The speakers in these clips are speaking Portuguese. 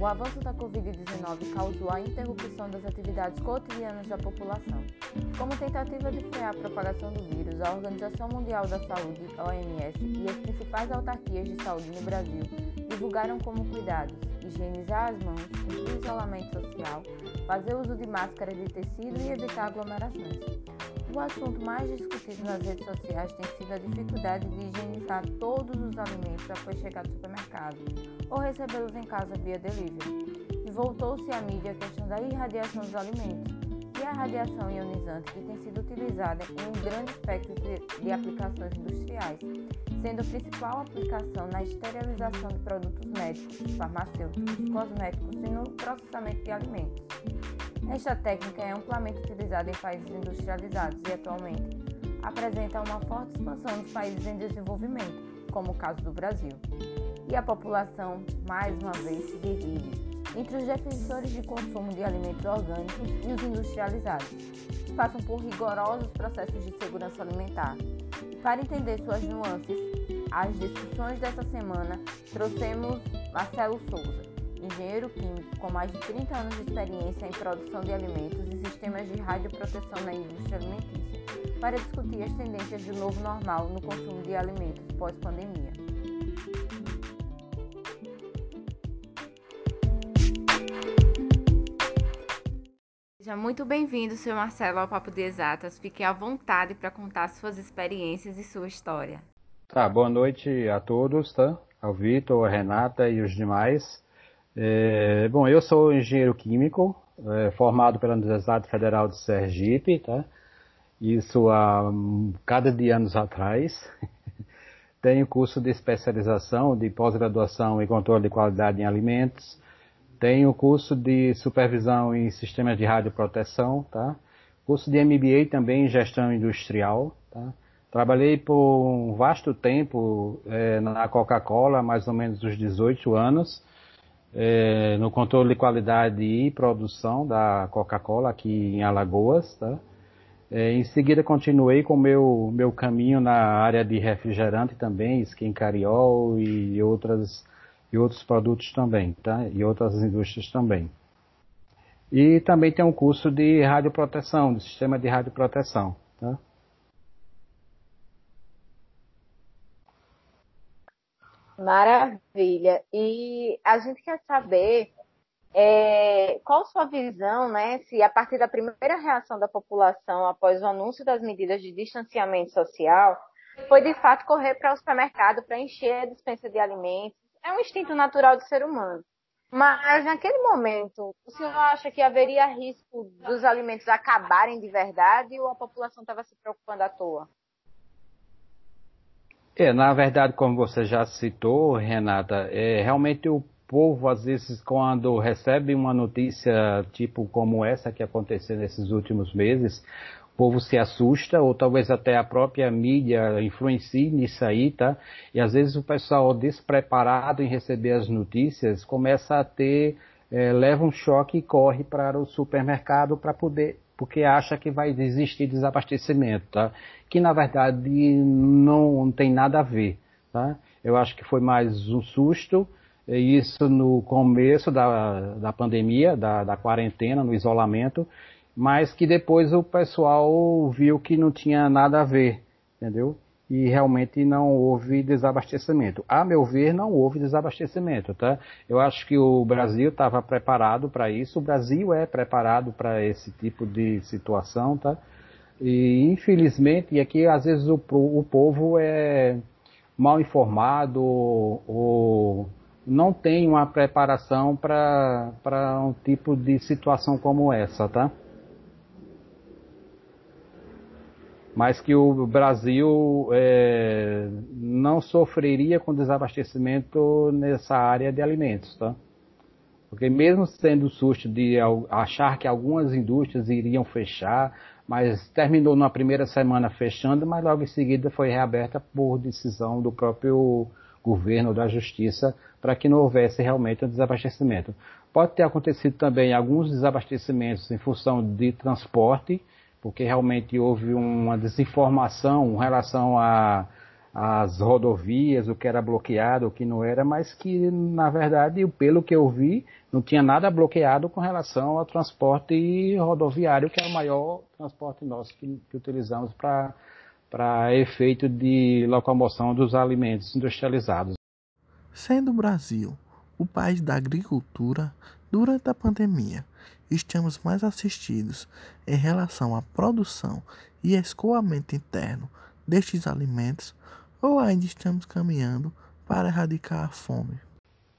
o avanço da Covid-19 causou a interrupção das atividades cotidianas da população. Como tentativa de frear a propagação do vírus, a Organização Mundial da Saúde, OMS, e as principais autarquias de saúde no Brasil divulgaram como cuidados higienizar as mãos, cumprir isolamento social, fazer uso de máscara de tecido e evitar aglomerações. O assunto mais discutido nas redes sociais tem sido a dificuldade de higienizar todos os alimentos após chegar do supermercado ou recebê-los em casa via delivery. E voltou-se à mídia a questão da irradiação dos alimentos e a radiação ionizante que tem sido utilizada em um grande espectro de, de aplicações industriais, sendo a principal aplicação na esterilização de produtos médicos, farmacêuticos, cosméticos e no processamento de alimentos. Esta técnica é amplamente utilizada em países industrializados e atualmente apresenta uma forte expansão nos países em desenvolvimento, como o caso do Brasil. E a população, mais uma vez, se divide entre os defensores de consumo de alimentos orgânicos e os industrializados, que passam por rigorosos processos de segurança alimentar. Para entender suas nuances, as discussões dessa semana trouxemos Marcelo Souza, engenheiro químico com mais de 30 anos de experiência em produção de alimentos e sistemas de radioproteção na indústria alimentícia, para discutir as tendências do novo normal no consumo de alimentos pós-pandemia. Seja muito bem-vindo, Sr. Marcelo, ao Papo de Exatas. Fique à vontade para contar suas experiências e sua história. Tá, boa noite a todos, tá? Ao Vitor, a Renata e os demais. É, bom, eu sou engenheiro químico, é, formado pela Universidade Federal de Sergipe, tá? Isso há um cada de anos atrás. Tenho curso de especialização de pós-graduação em controle de qualidade em alimentos. Tenho curso de supervisão em sistemas de radioproteção, tá? Curso de MBA também em gestão industrial, tá? Trabalhei por um vasto tempo é, na Coca-Cola, mais ou menos uns 18 anos é, no controle de qualidade e produção da Coca-Cola aqui em Alagoas. Tá? É, em seguida continuei com meu, meu caminho na área de refrigerante também, skin cariol e outras e outros produtos também, tá? E outras indústrias também. E também tem um curso de radioproteção, de sistema de radioproteção, tá? Maravilha. E a gente quer saber é, qual sua visão, né, se a partir da primeira reação da população após o anúncio das medidas de distanciamento social, foi de fato correr para o supermercado para encher a dispensa de alimentos. É um instinto natural do ser humano. Mas naquele momento, o senhor acha que haveria risco dos alimentos acabarem de verdade ou a população estava se preocupando à toa? É, na verdade, como você já citou, Renata, é realmente o povo, às vezes, quando recebe uma notícia tipo como essa que aconteceu nesses últimos meses, o povo se assusta, ou talvez até a própria mídia influencie nisso aí, tá? E às vezes o pessoal despreparado em receber as notícias começa a ter, é, leva um choque e corre para o supermercado para poder porque acha que vai existir desabastecimento, tá? Que na verdade não, tem nada a ver, tá? Eu acho que foi mais um susto, isso no começo da, da pandemia, da, da quarentena, no isolamento, mas que depois o pessoal viu que não tinha nada a ver, entendeu? E realmente não houve desabastecimento. A meu ver, não houve desabastecimento, tá? Eu acho que o Brasil estava preparado para isso, o Brasil é preparado para esse tipo de situação, tá? E infelizmente, e aqui às vezes o, o povo é mal informado ou não tem uma preparação para um tipo de situação como essa, tá? Mas que o Brasil é, não sofreria com desabastecimento nessa área de alimentos, tá? Porque mesmo sendo susto de achar que algumas indústrias iriam fechar, mas terminou na primeira semana fechando, mas logo em seguida foi reaberta por decisão do próprio governo da justiça para que não houvesse realmente um desabastecimento. Pode ter acontecido também alguns desabastecimentos em função de transporte, porque realmente houve uma desinformação em relação as rodovias, o que era bloqueado, o que não era, mas que, na verdade, pelo que eu vi, não tinha nada bloqueado com relação ao transporte rodoviário, que é o maior transporte nosso que, que utilizamos para efeito de locomoção dos alimentos industrializados. Sendo o Brasil o país da agricultura, durante a pandemia, estamos mais assistidos em relação à produção e escoamento interno destes alimentos ou ainda estamos caminhando para erradicar a fome?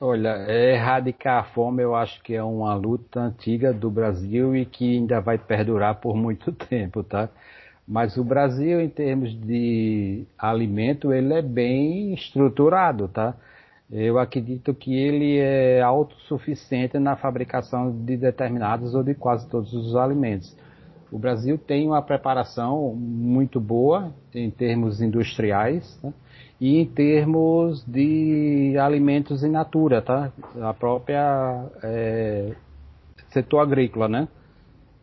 Olha, erradicar a fome eu acho que é uma luta antiga do Brasil e que ainda vai perdurar por muito tempo, tá? Mas o Brasil, em termos de alimento, ele é bem estruturado, tá? Eu acredito que ele é autossuficiente na fabricação de determinados ou de quase todos os alimentos. O Brasil tem uma preparação muito boa em termos industriais né? e em termos de alimentos in natura, tá? A própria é, setor agrícola, né?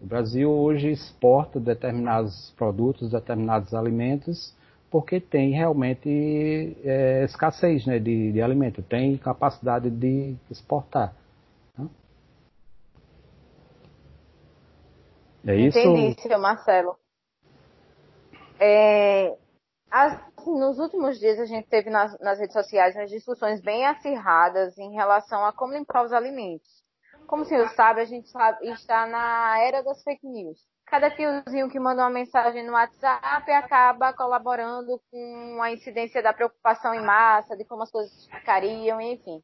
O Brasil hoje exporta determinados produtos, determinados alimentos, porque tem realmente é, escassez né, de, de alimento, tem capacidade de exportar. É isso? Entendi, seu Marcelo. É, as, nos últimos dias a gente teve nas, nas redes sociais umas discussões bem acirradas em relação a como limpar os alimentos. Como o senhor sabe, a gente sabe, está na era das fake news. Cada tiozinho que manda uma mensagem no WhatsApp acaba colaborando com a incidência da preocupação em massa, de como as coisas ficariam, enfim.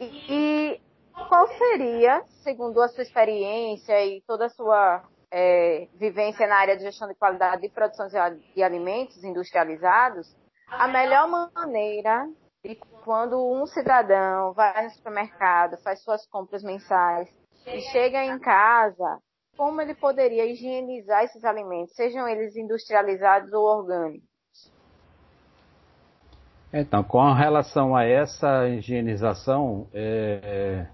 E, qual seria, segundo a sua experiência e toda a sua é, vivência na área de gestão de qualidade e produção de alimentos industrializados, a melhor maneira de quando um cidadão vai no supermercado, faz suas compras mensais e chega em casa, como ele poderia higienizar esses alimentos, sejam eles industrializados ou orgânicos? Então, com relação a essa higienização, é,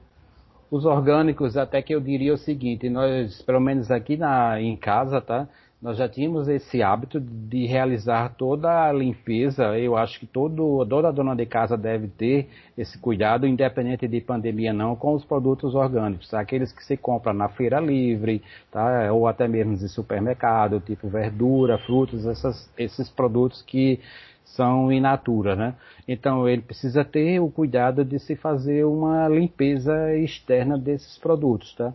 os orgânicos, até que eu diria o seguinte, nós, pelo menos aqui na, em casa, tá? Nós já tínhamos esse hábito de realizar toda a limpeza. Eu acho que todo, toda dona de casa deve ter esse cuidado, independente de pandemia não, com os produtos orgânicos. Tá? Aqueles que se compra na feira livre, tá? ou até mesmo em supermercado, tipo verdura, frutas, essas, esses produtos que são in natura, né? Então ele precisa ter o cuidado de se fazer uma limpeza externa desses produtos, tá?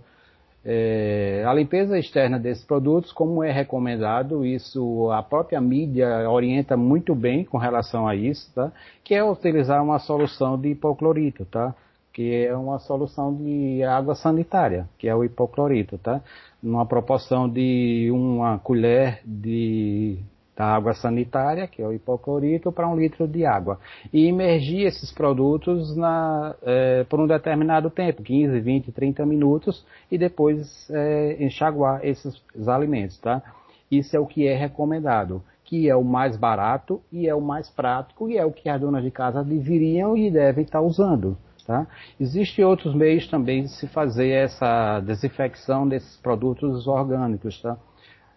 É, a limpeza externa desses produtos, como é recomendado, isso a própria mídia orienta muito bem com relação a isso, tá? Que é utilizar uma solução de hipoclorito, tá? Que é uma solução de água sanitária, que é o hipoclorito, tá? Numa proporção de uma colher de da água sanitária, que é o hipoclorito, para um litro de água. E imergir esses produtos na, é, por um determinado tempo, 15, 20, 30 minutos, e depois é, enxaguar esses alimentos, tá? Isso é o que é recomendado, que é o mais barato e é o mais prático e é o que as donas de casa deveriam e devem estar usando. Tá? Existem outros meios também de se fazer essa desinfecção desses produtos orgânicos. Tá?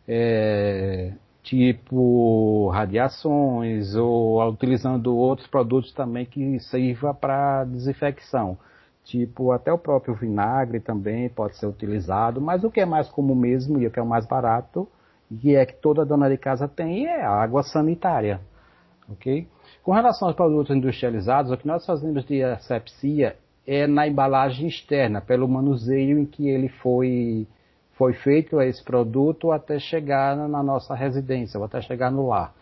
É, tipo radiações ou utilizando outros produtos também que sirva para desinfecção. Tipo, até o próprio vinagre também pode ser utilizado, mas o que é mais comum mesmo e o que é o mais barato, e é que toda dona de casa tem, é água sanitária. Ok? Com relação aos produtos industrializados, o que nós fazemos de asepsia é na embalagem externa, pelo manuseio em que ele foi foi feito esse produto até chegar na nossa residência, ou até chegar no lar.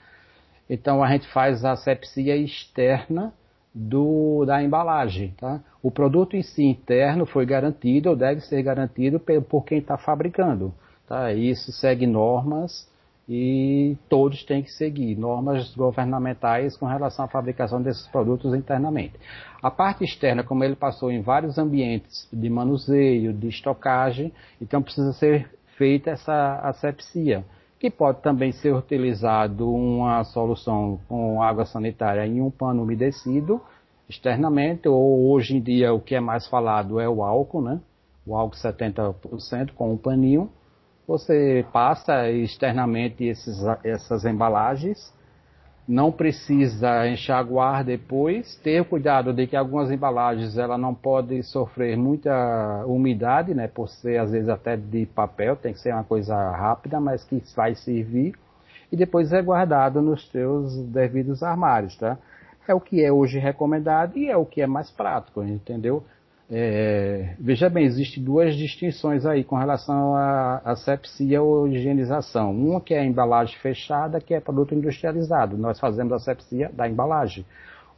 Então a gente faz a asepsia externa do, da embalagem. Tá? O produto em si interno foi garantido ou deve ser garantido por quem está fabricando. Tá? Isso segue normas e todos têm que seguir normas governamentais com relação à fabricação desses produtos internamente. A parte externa, como ele passou em vários ambientes de manuseio, de estocagem, então precisa ser feita essa asepsia, que pode também ser utilizado uma solução com água sanitária em um pano umedecido externamente, ou hoje em dia o que é mais falado é o álcool, né? O álcool 70% com um paninho, você passa externamente esses, essas embalagens não precisa enxaguar depois, ter cuidado de que algumas embalagens ela não pode sofrer muita umidade, né, por ser às vezes até de papel, tem que ser uma coisa rápida, mas que vai servir, e depois é guardado nos seus devidos armários, tá? É o que é hoje recomendado e é o que é mais prático, entendeu? É, veja bem, existem duas distinções aí com relação à asepsia ou higienização. Uma que é a embalagem fechada, que é produto industrializado. Nós fazemos a asepsia da embalagem.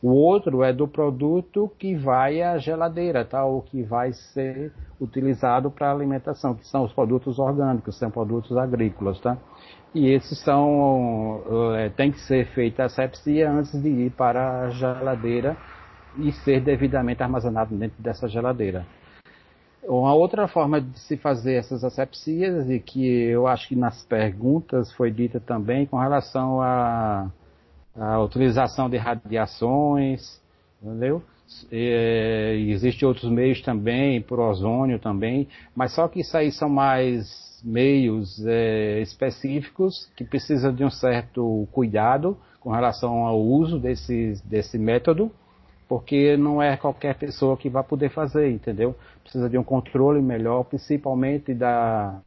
O outro é do produto que vai à geladeira, tá? ou que vai ser utilizado para alimentação, que são os produtos orgânicos, são produtos agrícolas. Tá? E esses são, é, tem que ser feita a asepsia antes de ir para a geladeira e ser devidamente armazenado dentro dessa geladeira. Uma outra forma de se fazer essas asepsias, e que eu acho que nas perguntas foi dita também, com relação à, à utilização de radiações, entendeu? Existem outros meios também, por ozônio também, mas só que isso aí são mais meios é, específicos que precisam de um certo cuidado com relação ao uso desse, desse método porque não é qualquer pessoa que vai poder fazer, entendeu? Precisa de um controle melhor, principalmente da,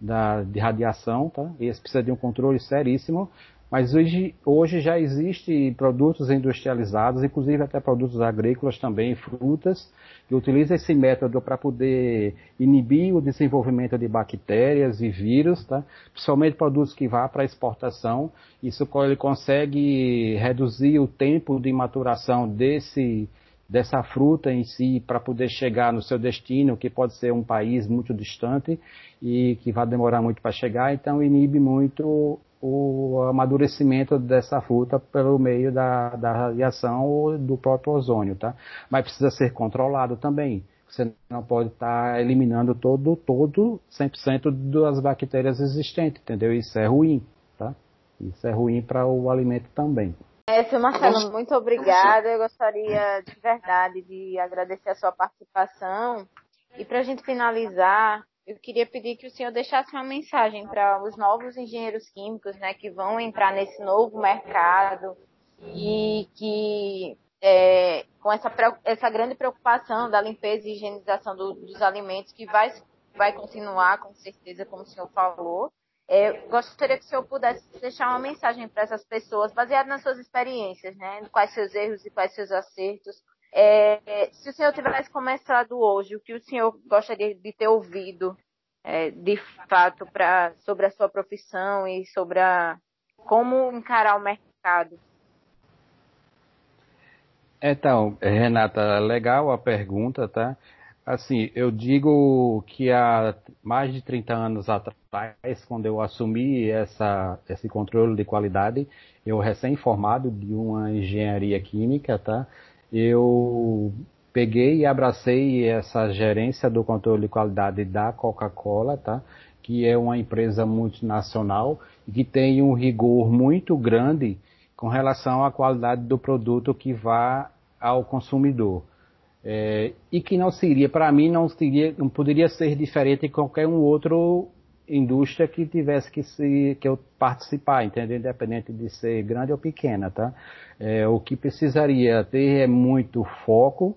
da de radiação, tá? Esse precisa de um controle seríssimo, mas hoje, hoje já existem produtos industrializados, inclusive até produtos agrícolas também, frutas, que utilizam esse método para poder inibir o desenvolvimento de bactérias e vírus, tá? principalmente produtos que vão para exportação. Isso ele consegue reduzir o tempo de maturação desse, dessa fruta em si para poder chegar no seu destino, que pode ser um país muito distante e que vai demorar muito para chegar, então inibe muito o amadurecimento dessa fruta pelo meio da, da radiação ou do próprio ozônio, tá? Mas precisa ser controlado também. Você não pode estar tá eliminando todo, todo 100% das bactérias existentes, entendeu? Isso é ruim, tá? Isso é ruim para o alimento também. É, seu Marcelo, muito obrigada. Eu gostaria de verdade de agradecer a sua participação. E para a gente finalizar, eu queria pedir que o senhor deixasse uma mensagem para os novos engenheiros químicos, né, que vão entrar nesse novo mercado e que é, com essa, essa grande preocupação da limpeza e higienização do, dos alimentos, que vai, vai continuar, com certeza, como o senhor falou. É, gostaria que o senhor pudesse deixar uma mensagem para essas pessoas, baseada nas suas experiências, né? Quais seus erros e quais seus acertos, é, se o senhor tivesse começado hoje, o que o senhor gostaria de ter ouvido é, de fato pra, sobre a sua profissão e sobre a, como encarar o mercado? Então, Renata, legal a pergunta, tá? Assim, eu digo que há mais de 30 anos atrás, quando eu assumi essa, esse controle de qualidade, eu recém-formado de uma engenharia química, tá? Eu peguei e abracei essa gerência do controle de qualidade da Coca-Cola, tá? que é uma empresa multinacional e que tem um rigor muito grande com relação à qualidade do produto que vá ao consumidor. É, e que não seria, para mim, não, seria, não poderia ser diferente de qualquer um outro indústria que tivesse que se que eu participar, entendeu? Independente de ser grande ou pequena, tá? É, o que precisaria ter é muito foco,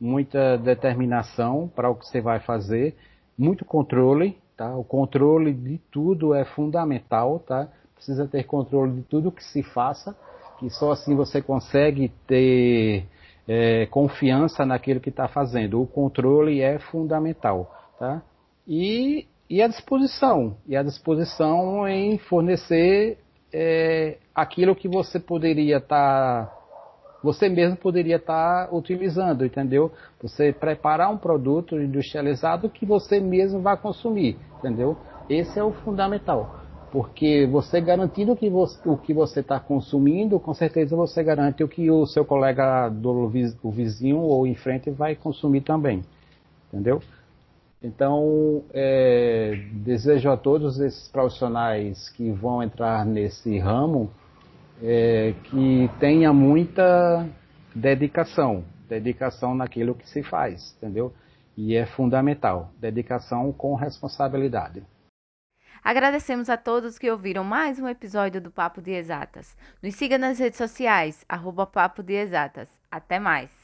muita determinação para o que você vai fazer, muito controle, tá? O controle de tudo é fundamental, tá? Precisa ter controle de tudo que se faça, que só assim você consegue ter é, confiança naquilo que está fazendo. O controle é fundamental, tá? E e a disposição, e a disposição em fornecer é, aquilo que você poderia estar, tá, você mesmo poderia estar tá utilizando, entendeu? Você preparar um produto industrializado que você mesmo vai consumir, entendeu? Esse é o fundamental, porque você garantindo que você, o que você está consumindo, com certeza você garante o que o seu colega do o vizinho ou em frente vai consumir também, entendeu? Então, é, desejo a todos esses profissionais que vão entrar nesse ramo é, que tenha muita dedicação, dedicação naquilo que se faz, entendeu? E é fundamental, dedicação com responsabilidade. Agradecemos a todos que ouviram mais um episódio do Papo de Exatas. Nos siga nas redes sociais, arroba Papo de Exatas. Até mais!